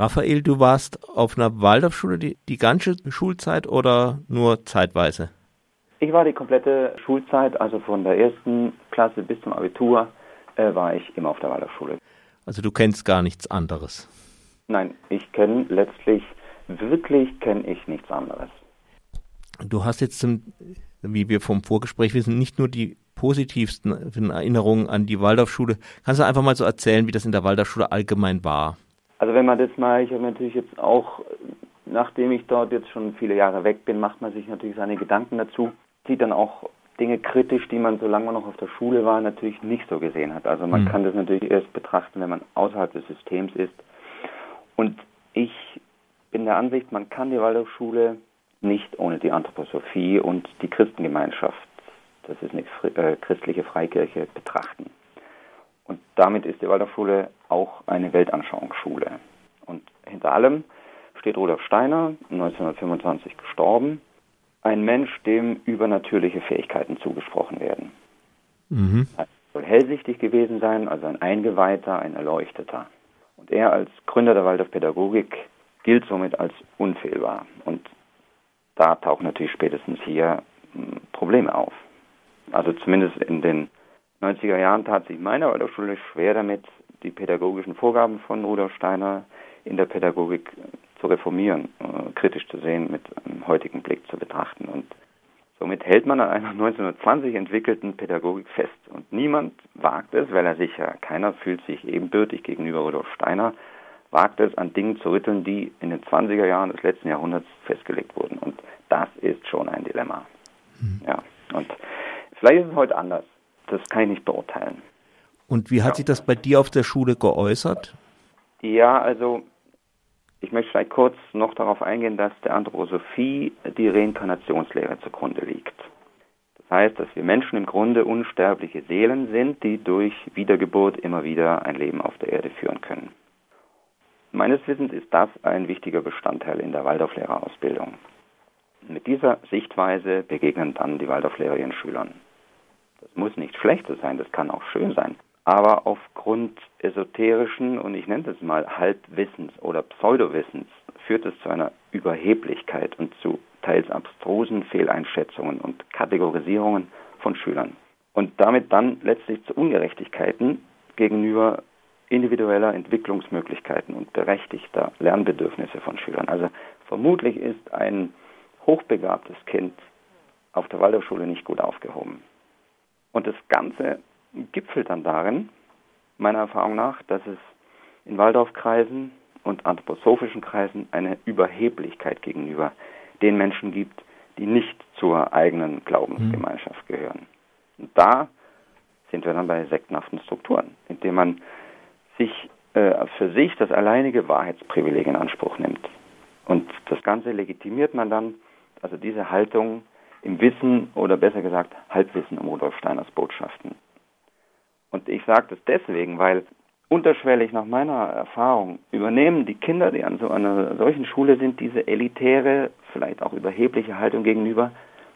Raphael, du warst auf einer Waldorfschule die, die ganze Schulzeit oder nur zeitweise? Ich war die komplette Schulzeit, also von der ersten Klasse bis zum Abitur, äh, war ich immer auf der Waldorfschule. Also du kennst gar nichts anderes? Nein, ich kenne letztlich, wirklich kenne ich nichts anderes. Du hast jetzt, wie wir vom Vorgespräch wissen, nicht nur die positivsten Erinnerungen an die Waldorfschule. Kannst du einfach mal so erzählen, wie das in der Waldorfschule allgemein war? Also wenn man das mal, ich habe natürlich jetzt auch, nachdem ich dort jetzt schon viele Jahre weg bin, macht man sich natürlich seine Gedanken dazu, sieht dann auch Dinge kritisch, die man, solange man noch auf der Schule war, natürlich nicht so gesehen hat. Also man mhm. kann das natürlich erst betrachten, wenn man außerhalb des Systems ist. Und ich bin der Ansicht, man kann die Waldorfschule nicht ohne die Anthroposophie und die Christengemeinschaft, das ist eine äh, christliche Freikirche, betrachten. Und damit ist die Waldorfschule auch eine Weltanschauungsschule. Und hinter allem steht Rudolf Steiner, 1925 gestorben, ein Mensch, dem übernatürliche Fähigkeiten zugesprochen werden. Mhm. Er soll hellsichtig gewesen sein, also ein Eingeweihter, ein Erleuchteter. Und er als Gründer der Waldorfpädagogik gilt somit als unfehlbar. Und da tauchen natürlich spätestens hier hm, Probleme auf. Also zumindest in den 90er Jahren tat sich meine Waldorfschule schwer damit, die pädagogischen Vorgaben von Rudolf Steiner in der Pädagogik zu reformieren, äh, kritisch zu sehen, mit einem heutigen Blick zu betrachten. Und somit hält man an einer 1920 entwickelten Pädagogik fest. Und niemand wagt es, weil er sich ja, keiner fühlt sich ebenbürtig gegenüber Rudolf Steiner, wagt es, an Dingen zu rütteln, die in den 20er Jahren des letzten Jahrhunderts festgelegt wurden. Und das ist schon ein Dilemma. Mhm. Ja, und vielleicht ist es heute anders. Kann ich nicht beurteilen. Und wie hat ja. sich das bei dir auf der Schule geäußert? Ja, also ich möchte vielleicht kurz noch darauf eingehen, dass der Anthroposophie die Reinkarnationslehre zugrunde liegt. Das heißt, dass wir Menschen im Grunde unsterbliche Seelen sind, die durch Wiedergeburt immer wieder ein Leben auf der Erde führen können. Meines Wissens ist das ein wichtiger Bestandteil in der Waldorflehrerausbildung. Mit dieser Sichtweise begegnen dann die Waldorflehrer ihren Schülern. Das muss nicht Schlechtes sein, das kann auch schön sein aber aufgrund esoterischen und ich nenne es mal Halbwissens oder Pseudowissens führt es zu einer Überheblichkeit und zu teils abstrusen Fehleinschätzungen und Kategorisierungen von Schülern und damit dann letztlich zu Ungerechtigkeiten gegenüber individueller Entwicklungsmöglichkeiten und berechtigter Lernbedürfnisse von Schülern. Also vermutlich ist ein hochbegabtes Kind auf der Waldorfschule nicht gut aufgehoben. Und das Ganze gipfelt dann darin, meiner Erfahrung nach, dass es in Waldorfkreisen und anthroposophischen Kreisen eine Überheblichkeit gegenüber den Menschen gibt, die nicht zur eigenen Glaubensgemeinschaft gehören. Und da sind wir dann bei sektenhaften Strukturen, indem man sich äh, für sich das alleinige Wahrheitsprivileg in Anspruch nimmt. Und das Ganze legitimiert man dann, also diese Haltung im Wissen oder besser gesagt Halbwissen um Rudolf Steiners Botschaften. Und ich sage das deswegen, weil unterschwellig nach meiner Erfahrung übernehmen die Kinder, die an so einer solchen Schule sind, diese elitäre, vielleicht auch überhebliche Haltung gegenüber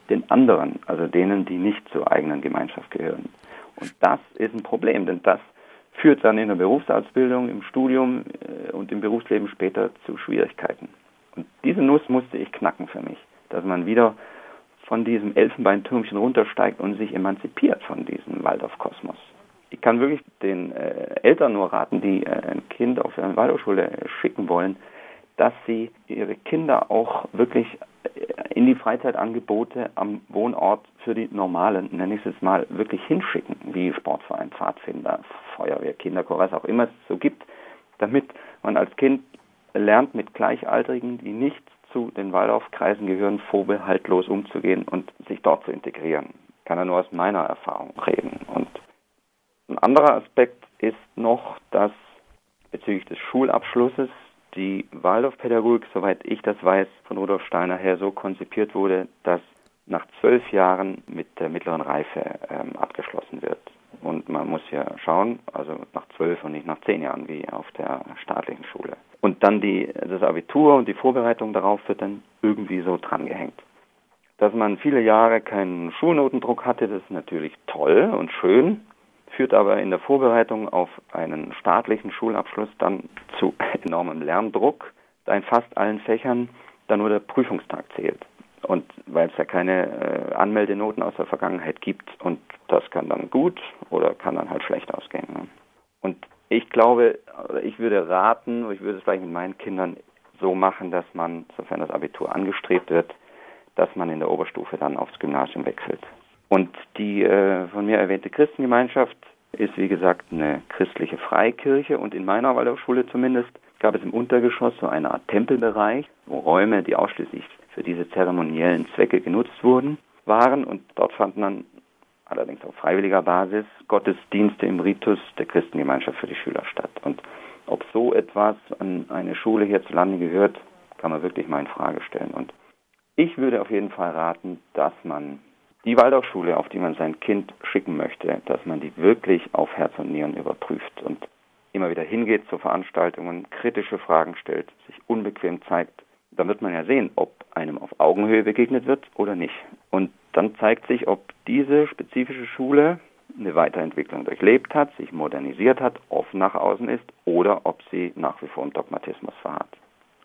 den anderen, also denen, die nicht zur eigenen Gemeinschaft gehören. Und das ist ein Problem, denn das führt dann in der Berufsausbildung, im Studium äh, und im Berufsleben später zu Schwierigkeiten. Und diese Nuss musste ich knacken für mich, dass man wieder von diesem Elfenbeintürmchen runtersteigt und sich emanzipiert von diesem Waldorfkosmos. Ich kann wirklich den äh, Eltern nur raten, die äh, ein Kind auf eine Waldorfschule schicken wollen, dass sie ihre Kinder auch wirklich äh, in die Freizeitangebote am Wohnort für die normalen, nenne ich es mal, wirklich hinschicken, wie Sportverein, Pfadfinder, Feuerwehr, Kinderchor, was auch immer es so gibt, damit man als Kind lernt, mit Gleichaltrigen, die nicht zu den Waldorfkreisen gehören, vorbehaltlos umzugehen und sich dort zu integrieren. Kann er nur aus meiner Erfahrung reden. Und ein anderer Aspekt ist noch, dass bezüglich des Schulabschlusses die Waldorfpädagogik, soweit ich das weiß, von Rudolf Steiner her so konzipiert wurde, dass nach zwölf Jahren mit der mittleren Reife ähm, abgeschlossen wird. Und man muss ja schauen, also nach zwölf und nicht nach zehn Jahren wie auf der staatlichen Schule. Und dann die, das Abitur und die Vorbereitung darauf wird dann irgendwie so drangehängt. Dass man viele Jahre keinen Schulnotendruck hatte, das ist natürlich toll und schön führt aber in der Vorbereitung auf einen staatlichen Schulabschluss dann zu enormem Lerndruck, da in fast allen Fächern dann nur der Prüfungstag zählt. Und weil es ja keine äh, Anmeldenoten aus der Vergangenheit gibt und das kann dann gut oder kann dann halt schlecht ausgehen. Und ich glaube, ich würde raten, ich würde es vielleicht mit meinen Kindern so machen, dass man, sofern das Abitur angestrebt wird, dass man in der Oberstufe dann aufs Gymnasium wechselt. Und die äh, von mir erwähnte Christengemeinschaft ist, wie gesagt, eine christliche Freikirche und in meiner Waldorfschule zumindest gab es im Untergeschoss so eine Art Tempelbereich, wo Räume, die ausschließlich für diese zeremoniellen Zwecke genutzt wurden, waren und dort fanden dann allerdings auf freiwilliger Basis Gottesdienste im Ritus der Christengemeinschaft für die Schüler statt. Und ob so etwas an eine Schule hierzulande gehört, kann man wirklich mal in Frage stellen. Und ich würde auf jeden Fall raten, dass man die Waldorfschule, auf die man sein Kind schicken möchte, dass man die wirklich auf Herz und Nieren überprüft und immer wieder hingeht zu Veranstaltungen, kritische Fragen stellt, sich unbequem zeigt. Dann wird man ja sehen, ob einem auf Augenhöhe begegnet wird oder nicht. Und dann zeigt sich, ob diese spezifische Schule eine Weiterentwicklung durchlebt hat, sich modernisiert hat, offen nach außen ist oder ob sie nach wie vor im Dogmatismus verharrt.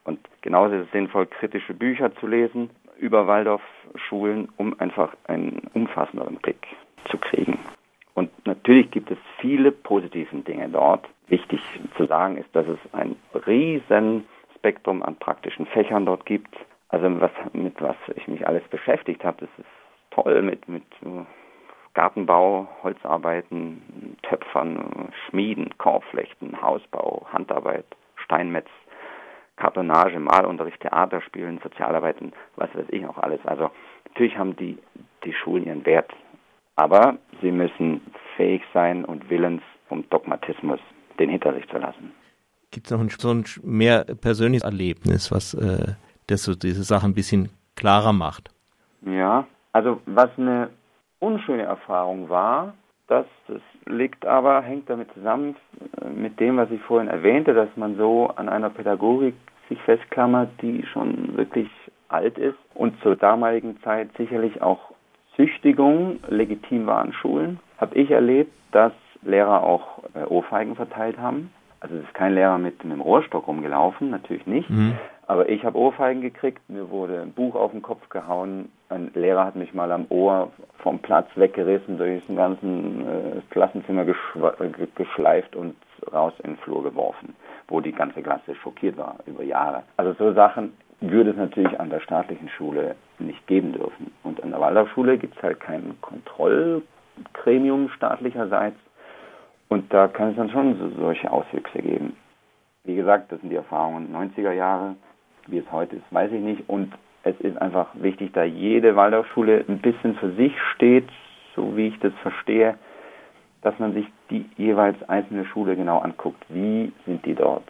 Und genauso ist es sinnvoll, kritische Bücher zu lesen über Waldorfschulen, um einfach einen umfassenderen Blick zu kriegen. Und natürlich gibt es viele positive Dinge dort. Wichtig zu sagen ist, dass es ein riesen Spektrum an praktischen Fächern dort gibt. Also was, mit was ich mich alles beschäftigt habe, das ist toll mit, mit Gartenbau, Holzarbeiten, Töpfern, Schmieden, Korbflechten, Hausbau, Handarbeit, Steinmetz, Kartonage, Malunterricht, Theaterspielen, Sozialarbeiten, was weiß ich noch alles. Also natürlich haben die, die Schulen ihren Wert, aber sie müssen fähig sein und willens, vom Dogmatismus den hinter sich zu lassen. Gibt es noch ein, so ein mehr persönliches Erlebnis, was äh, das so diese Sache ein bisschen klarer macht? Ja, also was eine unschöne Erfahrung war, das, das liegt aber, hängt damit zusammen äh, mit dem, was ich vorhin erwähnte, dass man so an einer Pädagogik sich festklammert, die schon wirklich alt ist und zur damaligen Zeit sicherlich auch Züchtigung legitim war an Schulen. Habe ich erlebt, dass Lehrer auch äh, Ohrfeigen verteilt haben. Also es ist kein Lehrer mit, mit einem Rohrstock rumgelaufen, natürlich nicht. Mhm. Aber ich habe Ohrfeigen gekriegt, mir wurde ein Buch auf den Kopf gehauen. Ein Lehrer hat mich mal am Ohr vom Platz weggerissen, durch das ganze äh, Klassenzimmer geschleift und raus in den Flur geworfen, wo die ganze Klasse schockiert war über Jahre. Also so Sachen würde es natürlich an der staatlichen Schule nicht geben dürfen. Und an der Waldorfschule gibt es halt kein Kontrollgremium staatlicherseits. Und da kann es dann schon so, solche Auswüchse geben. Wie gesagt, das sind die Erfahrungen 90er Jahre. Wie es heute ist, weiß ich nicht. Und es ist einfach wichtig, da jede Waldorfschule ein bisschen für sich steht, so wie ich das verstehe, dass man sich die jeweils einzelne Schule genau anguckt. Wie sind die dort